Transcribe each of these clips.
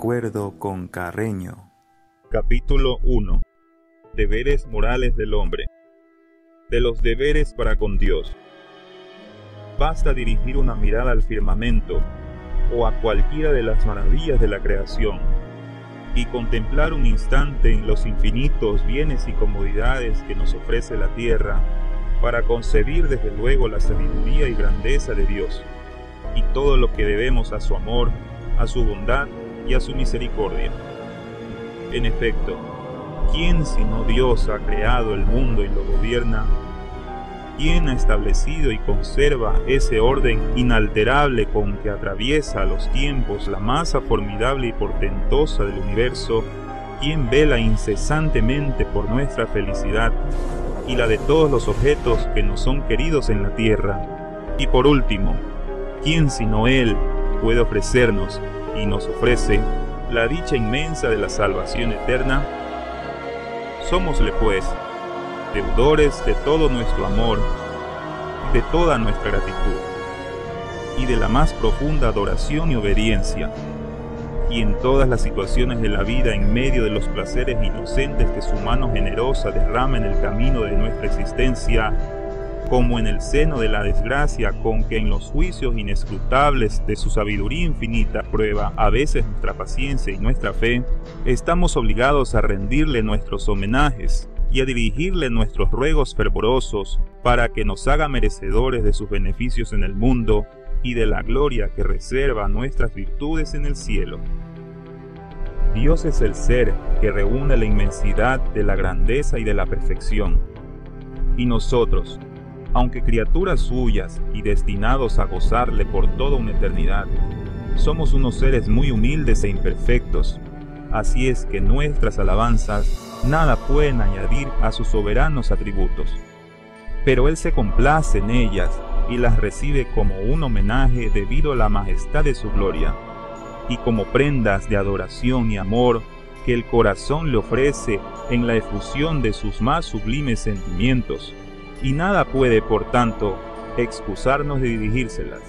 acuerdo con Carreño. Capítulo 1. Deberes morales del hombre. De los deberes para con Dios. Basta dirigir una mirada al firmamento o a cualquiera de las maravillas de la creación y contemplar un instante en los infinitos bienes y comodidades que nos ofrece la tierra para concebir desde luego la sabiduría y grandeza de Dios y todo lo que debemos a su amor, a su bondad y a su misericordia. En efecto, ¿quién sino Dios ha creado el mundo y lo gobierna? ¿Quién ha establecido y conserva ese orden inalterable con que atraviesa los tiempos la masa formidable y portentosa del universo? ¿Quién vela incesantemente por nuestra felicidad y la de todos los objetos que nos son queridos en la tierra? Y por último, ¿quién sino Él puede ofrecernos y nos ofrece la dicha inmensa de la salvación eterna? Somosle pues deudores de todo nuestro amor, de toda nuestra gratitud y de la más profunda adoración y obediencia. Y en todas las situaciones de la vida, en medio de los placeres inocentes que su mano generosa derrama en el camino de nuestra existencia, como en el seno de la desgracia con que en los juicios inescrutables de su sabiduría infinita prueba a veces nuestra paciencia y nuestra fe, estamos obligados a rendirle nuestros homenajes y a dirigirle nuestros ruegos fervorosos para que nos haga merecedores de sus beneficios en el mundo y de la gloria que reserva nuestras virtudes en el cielo. Dios es el ser que reúne la inmensidad de la grandeza y de la perfección. Y nosotros, aunque criaturas suyas y destinados a gozarle por toda una eternidad, somos unos seres muy humildes e imperfectos, así es que nuestras alabanzas nada pueden añadir a sus soberanos atributos. Pero Él se complace en ellas y las recibe como un homenaje debido a la majestad de su gloria, y como prendas de adoración y amor que el corazón le ofrece en la efusión de sus más sublimes sentimientos y nada puede, por tanto, excusarnos de dirigírselas.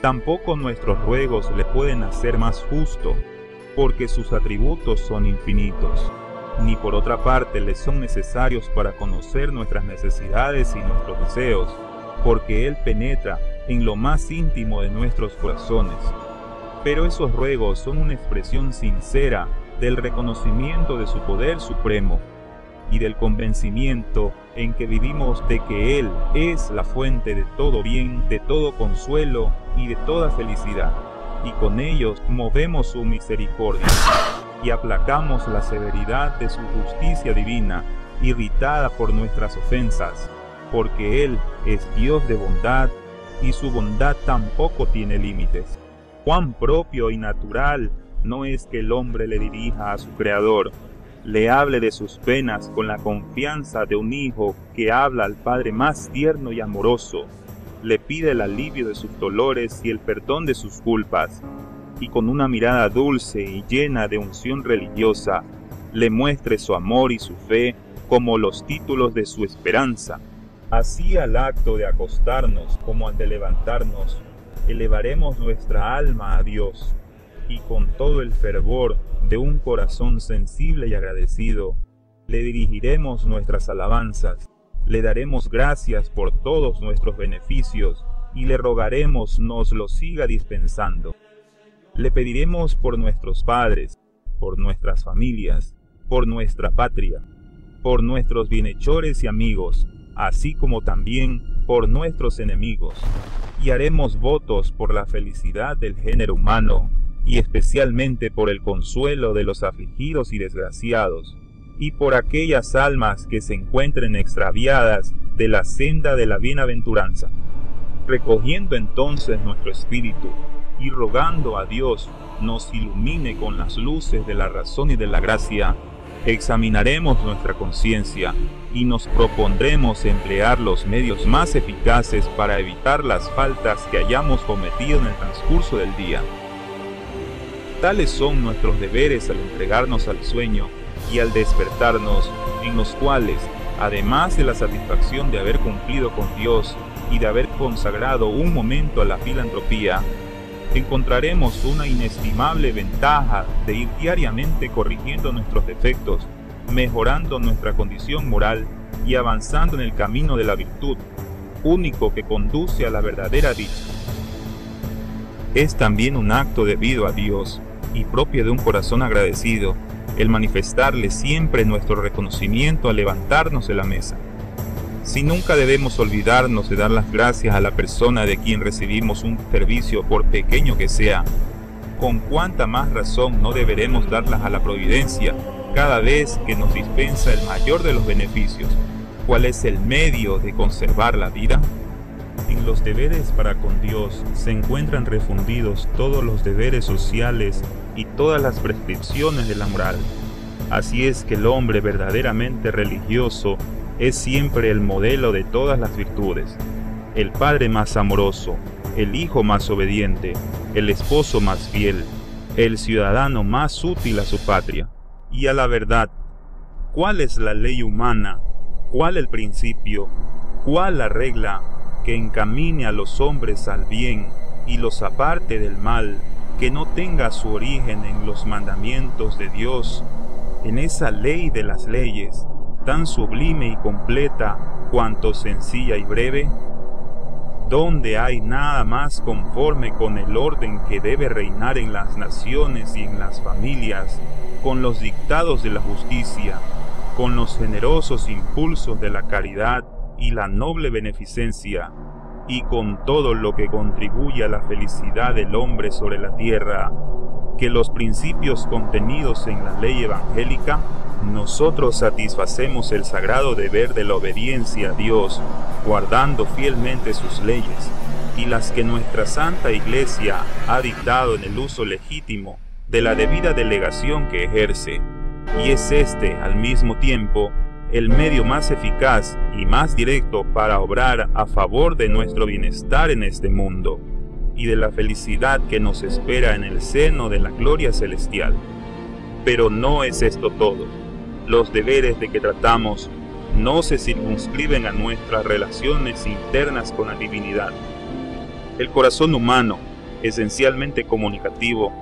Tampoco nuestros ruegos le pueden hacer más justo, porque sus atributos son infinitos, ni por otra parte le son necesarios para conocer nuestras necesidades y nuestros deseos, porque Él penetra en lo más íntimo de nuestros corazones. Pero esos ruegos son una expresión sincera del reconocimiento de su poder supremo y del convencimiento en que vivimos de que Él es la fuente de todo bien, de todo consuelo y de toda felicidad, y con ellos movemos su misericordia y aplacamos la severidad de su justicia divina, irritada por nuestras ofensas, porque Él es Dios de bondad y su bondad tampoco tiene límites. Cuán propio y natural no es que el hombre le dirija a su Creador, le hable de sus penas con la confianza de un hijo que habla al Padre más tierno y amoroso, le pide el alivio de sus dolores y el perdón de sus culpas, y con una mirada dulce y llena de unción religiosa, le muestre su amor y su fe como los títulos de su esperanza. Así al acto de acostarnos como al de levantarnos, elevaremos nuestra alma a Dios, y con todo el fervor de un corazón sensible y agradecido, le dirigiremos nuestras alabanzas, le daremos gracias por todos nuestros beneficios y le rogaremos nos lo siga dispensando. Le pediremos por nuestros padres, por nuestras familias, por nuestra patria, por nuestros bienhechores y amigos, así como también por nuestros enemigos, y haremos votos por la felicidad del género humano y especialmente por el consuelo de los afligidos y desgraciados, y por aquellas almas que se encuentren extraviadas de la senda de la bienaventuranza. Recogiendo entonces nuestro espíritu y rogando a Dios nos ilumine con las luces de la razón y de la gracia, examinaremos nuestra conciencia y nos propondremos emplear los medios más eficaces para evitar las faltas que hayamos cometido en el transcurso del día. Tales son nuestros deberes al entregarnos al sueño y al despertarnos, en los cuales, además de la satisfacción de haber cumplido con Dios y de haber consagrado un momento a la filantropía, encontraremos una inestimable ventaja de ir diariamente corrigiendo nuestros defectos, mejorando nuestra condición moral y avanzando en el camino de la virtud, único que conduce a la verdadera dicha. Es también un acto debido a Dios y propio de un corazón agradecido el manifestarle siempre nuestro reconocimiento al levantarnos de la mesa. Si nunca debemos olvidarnos de dar las gracias a la persona de quien recibimos un servicio por pequeño que sea, con cuánta más razón no deberemos darlas a la providencia cada vez que nos dispensa el mayor de los beneficios. ¿Cuál es el medio de conservar la vida? En los deberes para con Dios se encuentran refundidos todos los deberes sociales y todas las prescripciones de la moral. Así es que el hombre verdaderamente religioso es siempre el modelo de todas las virtudes, el padre más amoroso, el hijo más obediente, el esposo más fiel, el ciudadano más útil a su patria y a la verdad. ¿Cuál es la ley humana? ¿Cuál el principio? ¿Cuál la regla que encamine a los hombres al bien y los aparte del mal? Que no tenga su origen en los mandamientos de Dios, en esa ley de las leyes, tan sublime y completa cuanto sencilla y breve, donde hay nada más conforme con el orden que debe reinar en las naciones y en las familias, con los dictados de la justicia, con los generosos impulsos de la caridad y la noble beneficencia, y con todo lo que contribuye a la felicidad del hombre sobre la tierra, que los principios contenidos en la ley evangélica, nosotros satisfacemos el sagrado deber de la obediencia a Dios, guardando fielmente sus leyes, y las que nuestra Santa Iglesia ha dictado en el uso legítimo de la debida delegación que ejerce, y es este al mismo tiempo el medio más eficaz y más directo para obrar a favor de nuestro bienestar en este mundo y de la felicidad que nos espera en el seno de la gloria celestial. Pero no es esto todo. Los deberes de que tratamos no se circunscriben a nuestras relaciones internas con la divinidad. El corazón humano, esencialmente comunicativo,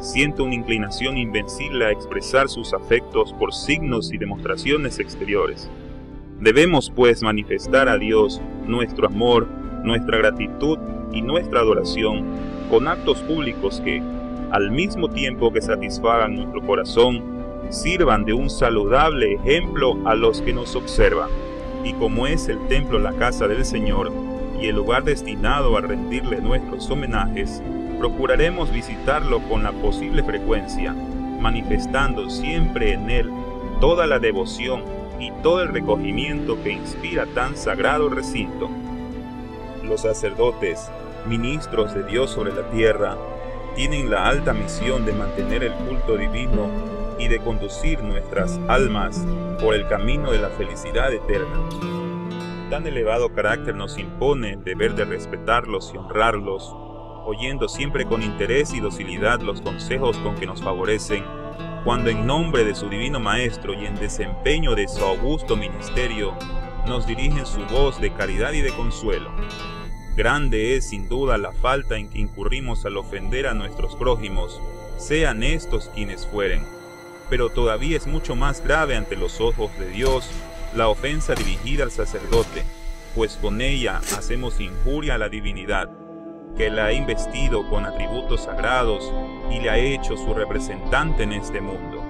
siente una inclinación invencible a expresar sus afectos por signos y demostraciones exteriores. Debemos pues manifestar a Dios nuestro amor, nuestra gratitud y nuestra adoración con actos públicos que, al mismo tiempo que satisfagan nuestro corazón, sirvan de un saludable ejemplo a los que nos observan. Y como es el templo la casa del Señor y el lugar destinado a rendirle nuestros homenajes, procuraremos visitarlo con la posible frecuencia, manifestando siempre en él toda la devoción y todo el recogimiento que inspira tan sagrado recinto. Los sacerdotes, ministros de Dios sobre la tierra, tienen la alta misión de mantener el culto divino y de conducir nuestras almas por el camino de la felicidad eterna. Tan elevado carácter nos impone el deber de respetarlos y honrarlos oyendo siempre con interés y docilidad los consejos con que nos favorecen, cuando en nombre de su divino Maestro y en desempeño de su augusto ministerio, nos dirigen su voz de caridad y de consuelo. Grande es sin duda la falta en que incurrimos al ofender a nuestros prójimos, sean estos quienes fueren, pero todavía es mucho más grave ante los ojos de Dios la ofensa dirigida al sacerdote, pues con ella hacemos injuria a la divinidad que la ha investido con atributos sagrados y le ha hecho su representante en este mundo.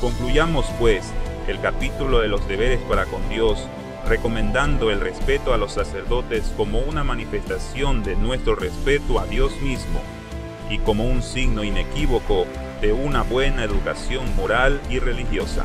Concluyamos pues el capítulo de los deberes para con Dios, recomendando el respeto a los sacerdotes como una manifestación de nuestro respeto a Dios mismo y como un signo inequívoco de una buena educación moral y religiosa.